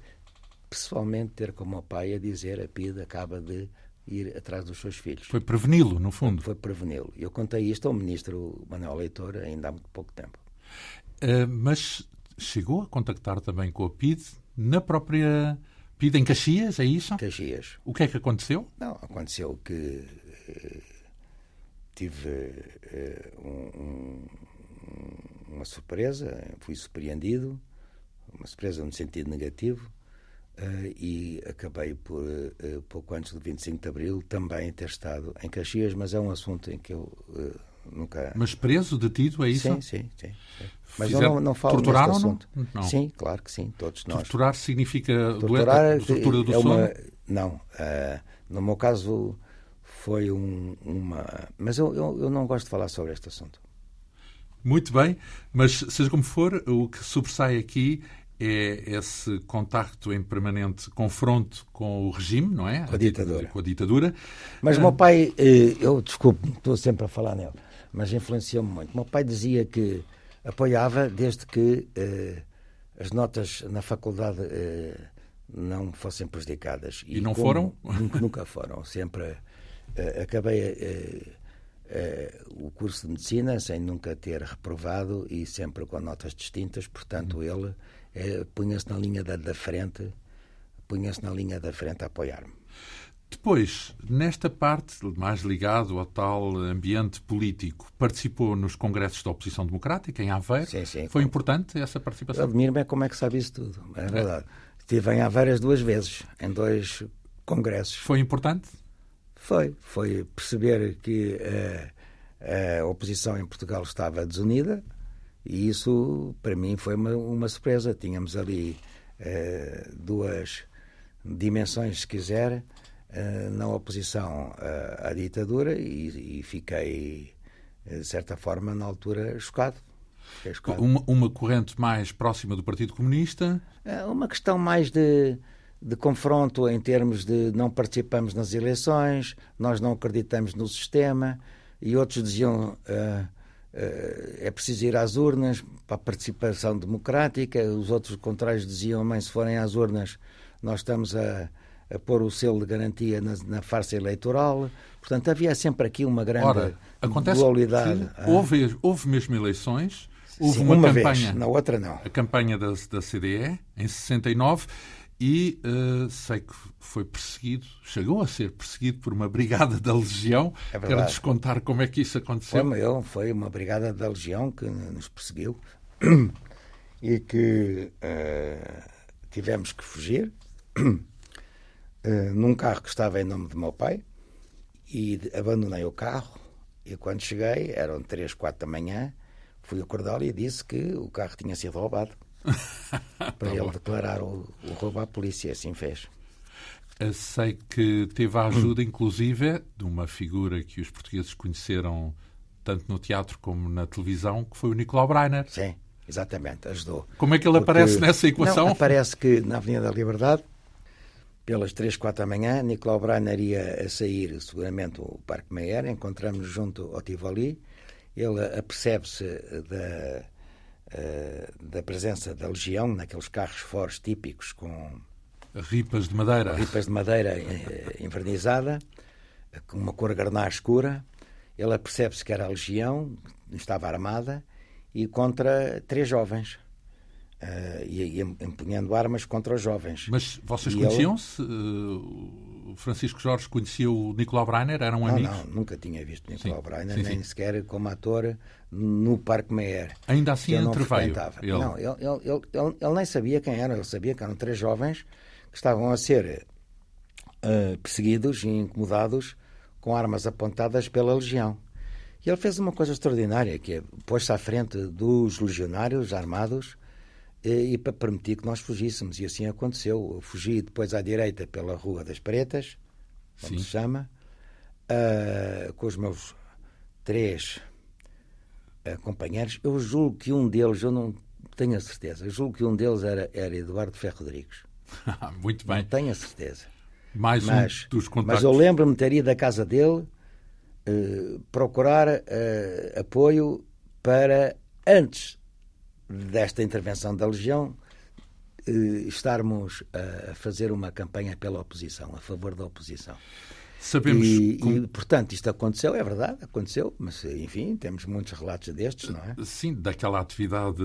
pessoalmente ter com o meu pai a dizer a PIDE acaba de ir atrás dos seus filhos.
Foi preveni-lo, no fundo.
Foi preveni-lo. Eu contei isto ao ministro Manuel Leitor ainda há muito pouco tempo.
Uh, mas chegou a contactar também com a PIDE na própria PIDE em Caxias, é isso?
Caxias.
O que é que aconteceu?
Não, aconteceu que tive uh, um, um, uma surpresa, fui surpreendido, uma surpresa no sentido negativo, Uh, e acabei por, uh, pouco antes do 25 de Abril, também ter estado em Caxias, mas é um assunto em que eu uh, nunca.
Mas preso, detido, é isso?
Sim, sim, sim. sim. Mas eu não, não falo
Torturaram
neste assunto.
Não? não?
Sim, claro que sim, todos nós.
Torturar significa
Torturar
tortura do
é
sono?
Uma, não. no meu caso, foi um, uma. Mas eu, eu, eu não gosto de falar sobre este assunto.
Muito bem, mas seja como for, o que sobressai aqui é esse contacto em permanente confronto com o regime, não é?
Com a ditadura.
Com a ditadura.
Mas o meu pai, eh, eu desculpe, estou sempre a falar nele, mas influenciou-me muito. Meu pai dizia que apoiava desde que eh, as notas na faculdade eh, não fossem prejudicadas.
E, e não foram?
Nunca foram. Sempre acabei eh, eh, o curso de medicina sem nunca ter reprovado e sempre com notas distintas, portanto, ele é, punha-se na linha da, da frente, punha-se na linha da frente a apoiar-me.
Depois, nesta parte mais ligado ao tal ambiente político, participou nos congressos da oposição democrática em Aveiro.
Sim, sim.
Foi importante essa participação?
Admiro-me como é que sabe isso tudo. É verdade. É. Estive em Aveiro duas vezes, em dois congressos.
Foi importante?
Foi. Foi perceber que a, a oposição em Portugal estava desunida, e isso, para mim, foi uma, uma surpresa. Tínhamos ali uh, duas dimensões, se quiser, uh, na oposição uh, à ditadura e, e, fiquei, de certa forma, na altura, chocado.
chocado. Uma, uma, corrente mais próxima do Partido Comunista?
uma questão mais de, de confronto em termos de não participamos nas eleições, nós não acreditamos no sistema, e outros diziam eh, é preciso ir às urnas para a participação democrática. Os outros contrários diziam, mãe, se forem às urnas, nós estamos a, a pôr o selo de garantia na, na, farsa eleitoral. Portanto, havia sempre aqui uma grande
Ora, acontece
dualidade.
Ah. Houve, houve mesmo eleições, houve
Sim,
uma,
uma
campanha.
Vez, na outra não.
A campanha da, da CDE, em 69, e uh, sei que foi perseguido, chegou a ser perseguido por uma brigada da Legião.
É
Quero descontar como é que isso aconteceu.
Foi, eu, foi uma brigada da Legião que nos perseguiu e que uh, tivemos que fugir uh, num carro que estava em nome do meu pai e abandonei o carro e quando cheguei, eram três, quatro da manhã, fui acordá-lo e disse que o carro tinha sido roubado. para tá ele declarar o, o roubo à polícia, assim fez.
Eu sei que teve a ajuda, inclusive, de uma figura que os portugueses conheceram tanto no teatro como na televisão, que foi o Nicolau Breiner.
Sim, exatamente, ajudou.
Como é que ele Porque... aparece nessa equação?
Não, aparece que na Avenida da Liberdade, pelas 3, 4 da manhã, Nicolau Breiner ia a sair, seguramente, o Parque Meyer, encontramos junto ao Tivoli, ele apercebe-se da da presença da Legião naqueles carros fortes típicos com
ripas de madeira,
ripas de madeira envernizada, com uma cor garná escura. Ele percebe-se que era a Legião, estava armada e contra três jovens. Uh, e, e empunhando armas contra os jovens.
Mas vocês conheciam-se? Ele... Francisco Jorge conhecia o Nicolau Breiner? Eram
não,
amigos?
Não, nunca tinha visto Nicolau sim, Breiner, sim, nem sim. sequer como ator no Parque Meyer.
Ainda assim
entreveio? Ele... Não, ele, ele, ele, ele, nem sabia quem eram. Ele sabia que eram três jovens que estavam a ser uh, perseguidos e incomodados com armas apontadas pela Legião. E ele fez uma coisa extraordinária, que é pôs-se à frente dos legionários armados e para permitir que nós fugíssemos. E assim aconteceu. Eu fugi depois à direita pela Rua das Pretas, como Sim. se chama, uh, com os meus três uh, companheiros. Eu julgo que um deles, eu não tenho a certeza, eu julgo que um deles era, era Eduardo Ferro Rodrigues.
Muito bem.
Não tenho a certeza.
Mais mas, um dos contactos.
Mas eu lembro-me de ter ido à casa dele uh, procurar apoio para, antes desta intervenção da Legião, eh, estarmos a fazer uma campanha pela oposição, a favor da oposição.
Sabemos.
E, como... e, portanto, isto aconteceu, é verdade, aconteceu, mas enfim, temos muitos relatos destes, não é?
Sim, daquela atividade,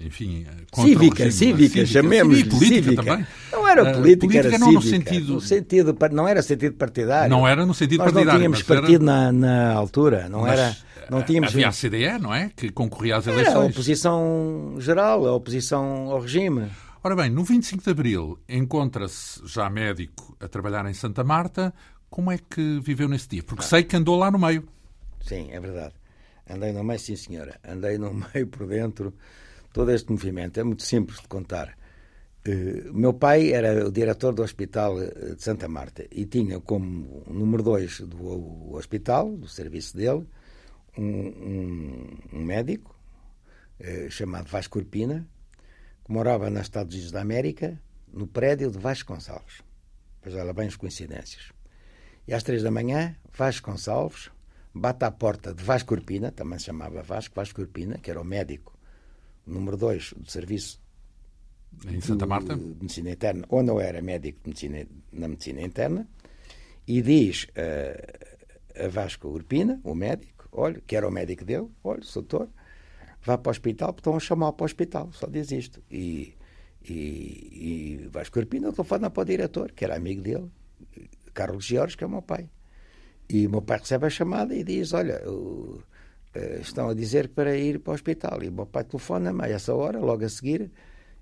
enfim,
cívica, cívica, chamemos
e política cívica. também.
Não era política, uh, política era não cívica, no sentido... no sentido, não era sentido partidário.
Não era no sentido
Nós
partidário.
Nós não tínhamos partido era... na, na altura, não mas... era não tínhamos...
Havia a CDE, não é? Que concorria às eleições.
Era a oposição geral, a oposição ao regime.
Ora bem, no 25 de Abril encontra-se já médico a trabalhar em Santa Marta. Como é que viveu nesse dia? Porque ah. sei que andou lá no meio.
Sim, é verdade. Andei no meio, sim senhora. Andei no meio por dentro. Todo este movimento é muito simples de contar. Uh, meu pai era o diretor do Hospital eh, de Santa Marta e tinha como número dois do hospital, do serviço dele, um, um, um médico uh, chamado Vasco Urpina, que morava nos Estados Unidos da América, no prédio de Vasco Gonçalves. Pois ela bem as coincidências. E às três da manhã, Vasco Gonçalves bate à porta de Vasco Urpina, também se chamava Vasco, Vasco Urpina, que era o médico número dois do serviço
em Santa Marta?
De medicina interna, ou não era médico medicina, na medicina interna, e diz uh, a Vasco Urpina, o médico, olha, que era o médico dele, olha, doutor, vá para o hospital, porque estão a chamar para o hospital, só diz isto. E, e, e Vasco Arpina telefona para o diretor, que era amigo dele, Carlos Jorge, que é o meu pai. E o meu pai recebe a chamada e diz, olha, uh, estão a dizer para ir para o hospital. E o meu pai telefona-me a essa hora, logo a seguir,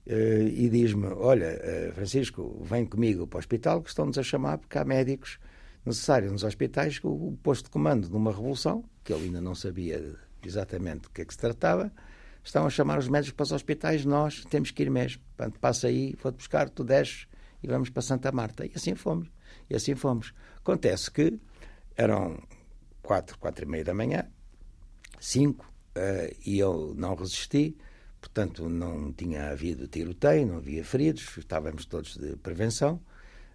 uh, e diz-me, olha, uh, Francisco, vem comigo para o hospital, que estão-nos a chamar porque há médicos necessários nos hospitais, o posto de comando de uma revolução que ele ainda não sabia exatamente do que é que se tratava, estão a chamar os médicos para os hospitais, nós temos que ir mesmo. Portanto, passa aí, vou-te buscar, tu desces e vamos para Santa Marta. E assim fomos. E assim fomos. Acontece que eram quatro, quatro e meia da manhã, cinco, uh, e eu não resisti, portanto não tinha havido tiroteio, não havia feridos, estávamos todos de prevenção.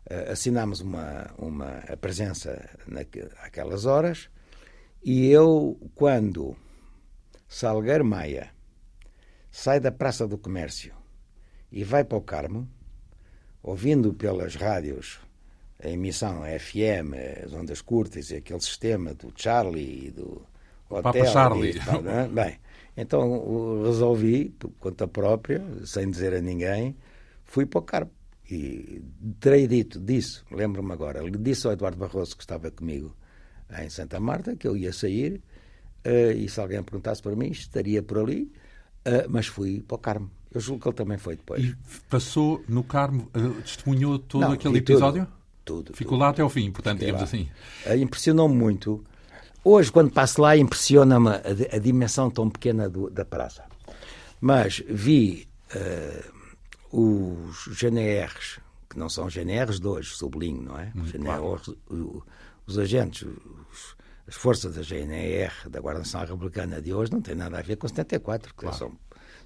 Uh, assinámos uma, uma a presença naquelas horas, e eu, quando Salgueiro Maia sai da Praça do Comércio e vai para o Carmo, ouvindo pelas rádios a emissão FM, as ondas curtas e aquele sistema do Charlie e do Hotel.
Papa Charlie.
E tal, é? Bem, então resolvi, por conta própria, sem dizer a ninguém, fui para o Carmo. E terei dito disso, lembro-me agora, disse ao Eduardo Barroso que estava comigo em Santa Marta, que eu ia sair, uh, e se alguém perguntasse para mim, estaria por ali, uh, mas fui para o Carmo. Eu julgo que ele também foi depois.
E passou no Carmo, uh, testemunhou todo Não, aquele episódio?
Tudo, tudo.
Ficou tudo. lá até ao fim, portanto, Fiquei digamos lá.
assim. Impressionou-me muito. Hoje, quando passo lá, impressiona-me a, a, dimensão tão pequena do, da praça. Mas vi os GNRs, que não são GNRs de hoje, sublinho, não é? Hum, GNRs, claro os agentes, os, as forças da GNR, da Guarda Nacional Republicana de hoje, não têm nada a ver com 74, claro. são,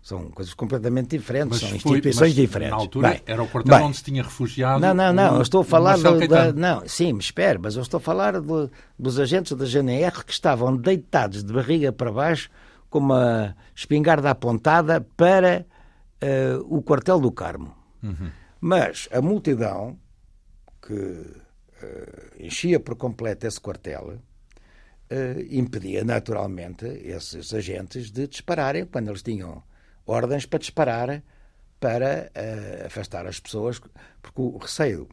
são coisas completamente diferentes, mas são instituições
foi,
diferentes.
Na altura bem, era o quartel bem, onde se tinha refugiado.
Não, não, não, eu estou a falar do, da, não, sim, me espere, mas eu estou a falar do, dos agentes da GNR que estavam deitados de barriga para baixo com uma espingarda apontada para uh, o quartel do Carmo. Uhum. Mas a multidão que uh, enchia por completo esse quartel, uh, impedia naturalmente esses agentes de dispararem quando eles tinham ordens para disparar para afastar as pessoas, porque o receio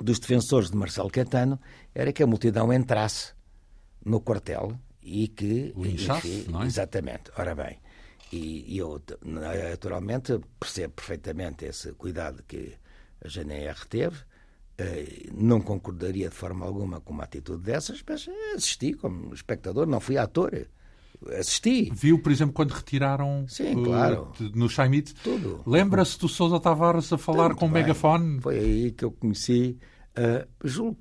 dos defensores de Marcelo Catano era que a multidão entrasse no quartel e que.
O inchaço, não é?
Exatamente. Ora bem, e, e, eu naturalmente percebo perfeitamente esse cuidado que a GNR teve eh, não concordaria de forma alguma com uma atitude dessas, mas assisti como espectador, não fui ator. assisti.
Viu, por exemplo, quando retiraram
Sim, claro.
uh, no Chaimite?
Tudo.
Lembra-se do Sousa Tavares a falar
Muito
com o
bem.
megafone?
Foi aí que eu conheci. Uh, julgo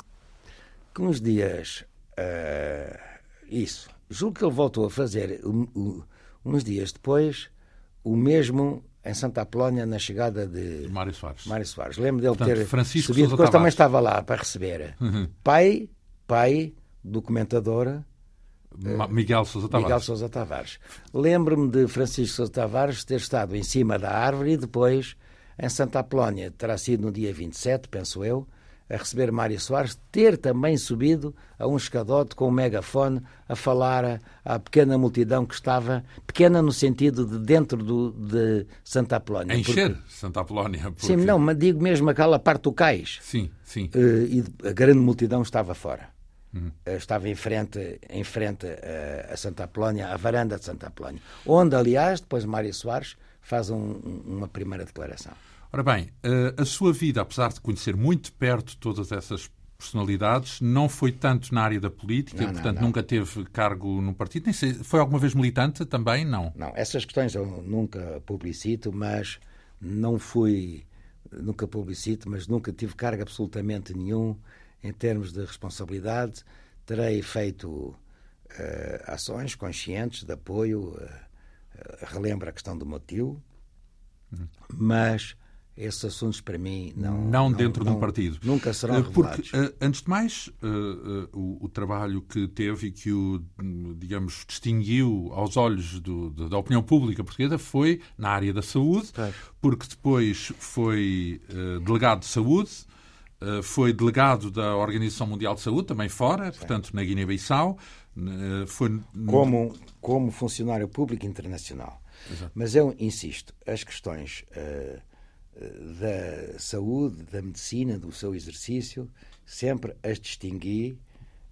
que uns dias. Uh, isso. Julgo que ele voltou a fazer uns dias depois o mesmo em Santa Apolónia na chegada de
Mário Soares.
Mário Soares. Lembro dele
Portanto,
ter
Francisco
subido,
Sousa
depois também estava lá para receber.
Uhum.
Pai, pai, documentadora,
Miguel Sousa Tavares.
Miguel Sousa Tavares. Lembro-me de Francisco Sousa Tavares ter estado em cima da árvore e depois em Santa Apolónia, terá sido no dia 27, penso eu, a receber Mário Soares, ter também subido a um escadote com um megafone a falar à- pequena multidão que estava, pequena no sentido de dentro do, de Santa Apolónia.
Encher
Porque-
Santa Apolónia. porque-
Sim, não, mas digo mesmo aquela parte do cais.
Sim, sim.
Eh, e a grande multidão estava fora. Eh, Estava em frente, em frente eh, a Santa Apolónia, à varanda de Santa Apolónia, onde, aliás, depois Mário Soares faz um- uma primeira declaração.
Ora bem, eh, a sua vida, apesar de conhecer muito perto todas essas personalidades, não foi tanto na área da política,
Não, não,
portanto
não.
nunca teve cargo no partido. Nem sei, foi alguma vez militante também? Não.
Não, essas questões eu nunca publicito, mas não fui, nunca publicito, mas nunca tive cargo absolutamente nenhum em termos de responsabilidade. Terei feito eh, ações conscientes de apoio, eh, eh, relembro a questão do meu tio, mas esses assuntos para mim não.
Não dentro de um
não-
partido.
Nunca serão
Eh,
revelados.
Porque, eh, antes de mais, eh, o, o trabalho que teve e que o, digamos, distinguiu aos olhos do- da- opinião pública portuguesa foi na área da saúde, porque depois foi delegado de saúde, foi delegado da Organização Mundial de Saúde, também fora, portanto, na Guiné-Bissau. foi
como, como funcionário público internacional. Mas eu insisto, as questões eh, da saúde, da medicina, do seu exercício, sempre as distingui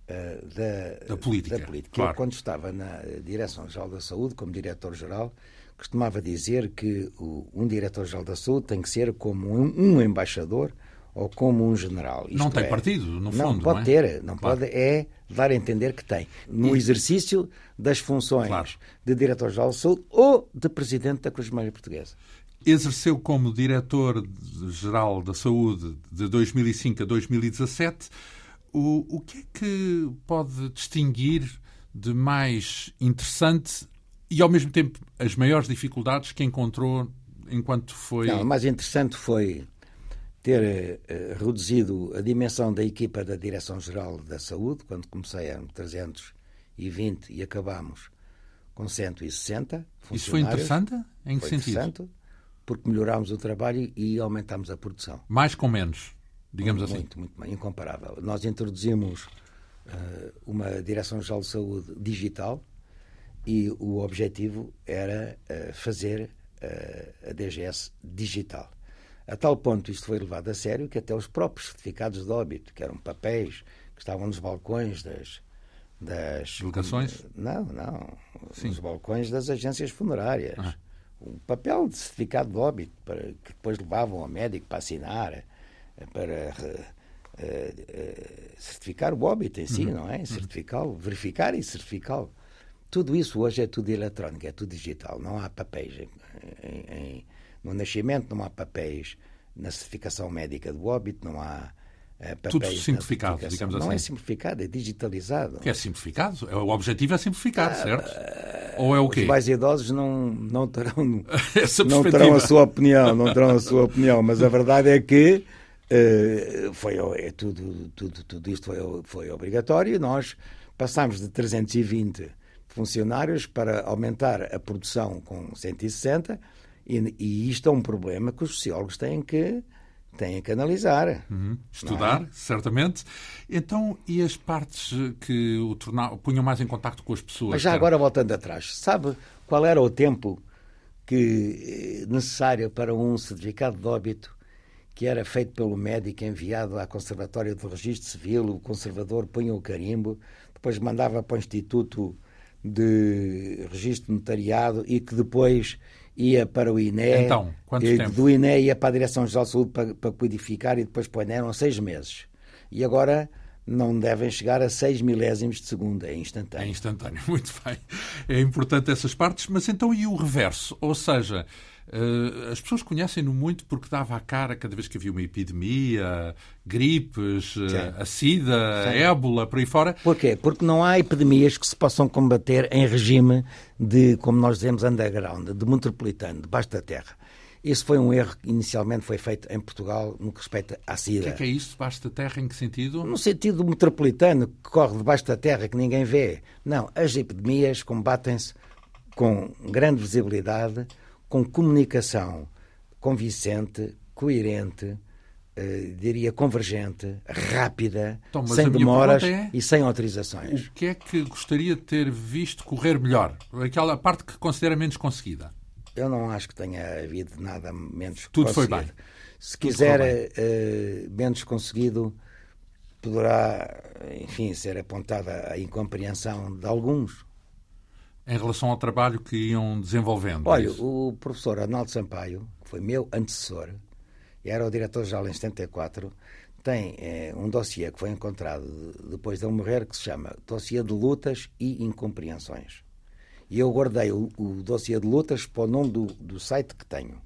eh, da,
Da política, claro.
Eu, quando estava na Direção-Geral da Saúde, como diretor-geral, costumava dizer que o- um diretor-geral da saúde tem que ser como um, um embaixador ou como um general.
Não
Isto
tem
é,
partido, no
não
fundo,
pode
não é?
ter, não
Claro.
pode é dar a entender que tem. No exercício das funções
Claro.
de diretor-geral de saúde ou de presidente da Cruz Vermelha Portuguesa.
Exerceu como diretor-geral da saúde de 2005 a 2017. O, o que é que pode distinguir de mais interessante e, ao mesmo tempo, as maiores dificuldades que encontrou enquanto foi.
Não, o mais interessante foi ter eh, reduzido a dimensão da equipa da Direção-Geral da Saúde, quando comecei eram 320 e acabámos com 160
Isso foi
funcionários.
interessante? Em que
Foi
sentido?
Porque melhorámos o trabalho e aumentámos a produção.
Mais com menos, digamos assim.
Muito, muito bem, incomparável. Nós introduzimos eh, uma Direção-Geral de Saúde digital e o objetivo era eh, fazer eh, a DGS digital. A tal ponto isto foi levado a sério que até os próprios certificados de óbito, que eram papéis que estavam nos balcões das. das
Delegações?
Não, não.
Sim.
Nos balcões das agências funerárias.
Ah.
Um papel de certificado de óbito para, que depois levavam ao médico para assinar, eh, para eh, eh, certificar o óbito em si,
Uhum.
não é? Certificá-lo, verificar e certificá-lo. Tudo isso hoje é tudo eletrónico, é tudo digital. Não há papéis. em- em- no nascimento não há papéis. Na certificação médica do óbito não há papéis.
Tudo simplificado, digamos
Não é
assim.
simplificado, é digitalizado.
Que é simplificado? O objetivo é simplificar, certo? Ou é o quê?
Os mais idosos não, não terão
Essa
não terão a sua opinião, não terão a sua opinião, mas a verdade é que eh, foi é tudo, tudo, tudo isto foi, foi obrigatório. Nós passámos de 320 funcionários para aumentar a produção com 160 e, e isto é um problema que os sociólogos têm que têm que analisar.
Uhum. Estudar, certamente. Então, e as partes que o tornavam, punham mais em contacto com as pessoas?
Mas já agora voltando atrás, sabe qual era o tempo que eh, necessário para um certificado de óbito que era feito pelo médico enviado à Conservatória do Registro Civil, o conservador punha o carimbo, depois mandava para o Instituto de Registro Notariado e que depois ia para o INE.
Então, quanto
e
tempo?
Do INE ia para a Direção-Geral de Saúde para, para codificar e depois para o INE eram seis meses. E agora não devem chegar a 6 milésimos de segundo, é instantâneo.
É instantâneo, muito bem. É importante essas partes, mas então e o reverso? Ou seja, as pessoas conhecem-no muito porque dava a cara cada vez que havia uma epidemia, gripes, eh, Sim. a sida, Sim. a ébola, por aí fora.
Porquê? Porque não há epidemias que se possam combater em regime de, como nós dizemos, underground, de metropolitano, debaixo da terra. Esse foi um erro que inicialmente foi feito em Portugal no que respeita à SIDA. O
que é, que é isso, debaixo da terra? Em que sentido?
No sentido metropolitano, que corre debaixo da terra, que ninguém vê. Não, as epidemias combatem-se com grande visibilidade, com comunicação convincente, coerente, eh, diria convergente, rápida, então, sem demoras é... e sem autorizações.
O que é que gostaria de ter visto correr melhor? Aquela parte que considera menos conseguida?
Eu não acho que tenha havido nada menos
Tudo
conseguido.
foi bem.
Se Tudo quiser uh, menos conseguido, poderá, enfim, ser apontada a incompreensão de alguns.
Em relação ao trabalho que iam desenvolvendo?
Olha, isso? o professor Arnaldo Sampaio, que foi meu antecessor, e era o diretor-geral em 74, tem eh, um dossiê que foi encontrado depois de ele morrer que se chama Dossiê de Lutas e Incompreensões. E eu guardei o, o dossiê de lutas para o nome do, do site que tenho.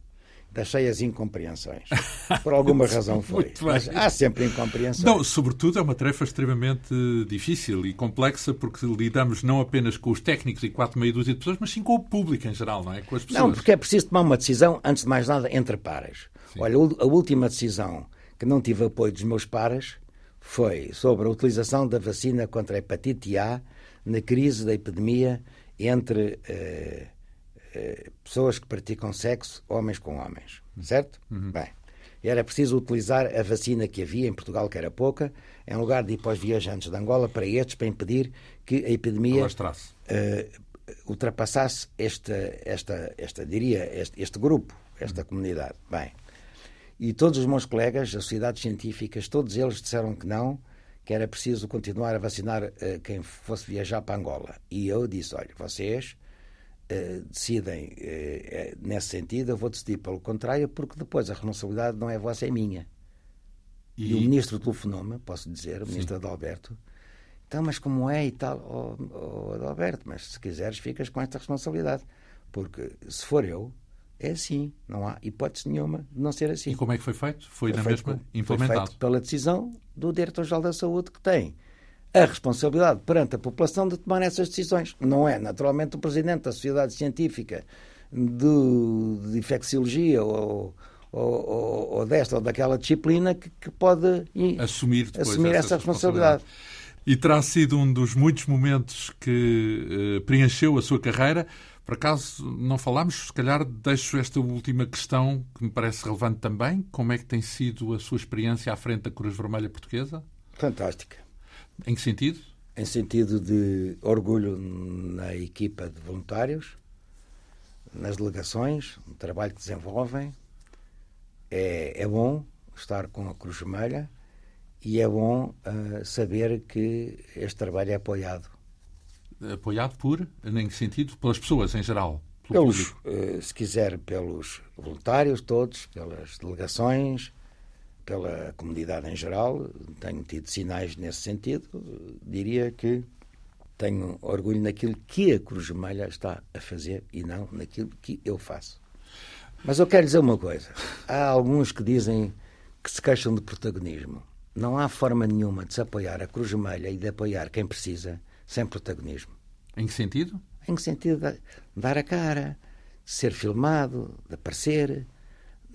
Deixei as incompreensões. Por alguma razão foi. Mas há sempre incompreensões.
Não, sobretudo é uma tarefa extremamente difícil e complexa porque lidamos não apenas com os técnicos e quatro meia dúzia de pessoas, mas sim com o público em geral, não é? Com as pessoas.
Não, porque é preciso tomar uma decisão, antes de mais nada, entre pares. Sim. Olha, a última decisão que não tive apoio dos meus pares foi sobre a utilização da vacina contra a hepatite A na crise da epidemia entre eh, eh, pessoas que praticam sexo, homens com homens. Certo? Uhum. Bem. Era preciso utilizar a vacina que havia em Portugal, que era pouca, em lugar de ir para os viajantes de Angola, para estes, para impedir que a epidemia uh, ultrapassasse esta, esta, esta diria, este, este grupo, esta uhum. comunidade. Bem. E todos os meus colegas, as sociedades científicas, todos eles disseram que não, que era preciso continuar a vacinar uh, quem fosse viajar para Angola. E eu disse: olha, vocês uh, decidem uh, nesse sentido, eu vou decidir pelo contrário, porque depois a responsabilidade não é vossa, é minha. E, e o ministro telefonou-me, posso dizer, o ministro Sim. Adalberto. Então, mas como é e tal? Oh, oh, Adalberto, mas se quiseres, ficas com esta responsabilidade. Porque se for eu, é assim, não há hipótese nenhuma de não ser assim.
E como é que foi feito? Foi, foi na feito, mesma implementado?
Foi feito pela decisão do Diretor-Geral da Saúde, que tem a responsabilidade perante a população de tomar essas decisões. Não é, naturalmente, o Presidente da Sociedade Científica de, de Infecciologia ou, ou, ou, ou, desta ou daquela disciplina que, que pode
assumir,
assumir essa, essa responsabilidade. responsabilidade.
E terá sido um dos muitos momentos que uh, preencheu a sua carreira por acaso não falámos, se calhar deixo esta última questão que me parece relevante também. Como é que tem sido a sua experiência à frente da Cruz Vermelha Portuguesa?
Fantástica.
Em que sentido?
Em sentido de orgulho na equipa de voluntários, nas delegações, no trabalho que desenvolvem. É, é bom estar com a Cruz Vermelha e é bom uh, saber que este trabalho é apoiado
apoiado por, em que sentido? Pelas pessoas em geral?
Pelos, uh, se quiser, pelos voluntários todos, pelas delegações, pela comunidade em geral. Tenho tido sinais nesse sentido. Diria que tenho orgulho naquilo que a Cruz Vermelha está a fazer e não naquilo que eu faço. Mas eu quero dizer uma coisa. Há alguns que dizem que se queixam de protagonismo. Não há forma nenhuma de se apoiar a Cruz Vermelha e de apoiar quem precisa sem protagonismo.
Em que sentido?
Em que sentido? Dar a cara, ser filmado, de aparecer.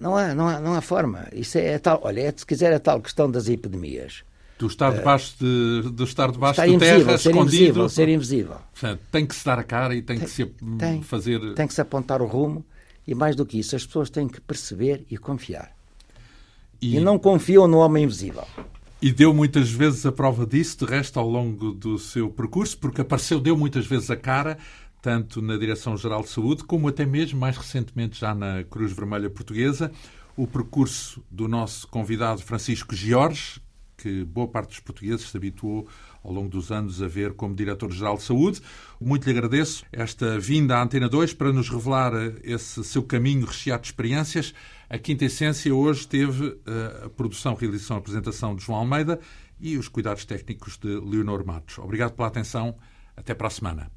Não há, não há, não há forma. Isso é, é tal, olha, é, se quiser, a tal questão das epidemias.
Do estar debaixo de, de estar debaixo de terra,
ser
escondido.
Invisível, ser invisível.
Portanto, tem que se dar a cara e tem, tem que se tem, fazer.
Tem que se apontar o rumo e mais do que isso, as pessoas têm que perceber e confiar. E, e não confiam no homem invisível.
E deu muitas vezes a prova disso, de resto, ao longo do seu percurso, porque apareceu, deu muitas vezes a cara, tanto na Direção-Geral de Saúde, como até mesmo, mais recentemente, já na Cruz Vermelha Portuguesa. O percurso do nosso convidado Francisco Jorge, que boa parte dos portugueses se habituou ao longo dos anos a ver como Diretor-Geral de Saúde. Muito lhe agradeço esta vinda à Antena 2 para nos revelar esse seu caminho recheado de experiências. A Quinta Essência hoje teve eh, a produção, realização e apresentação de João Almeida e os cuidados técnicos de Leonor Matos. Obrigado pela atenção. Até para a semana.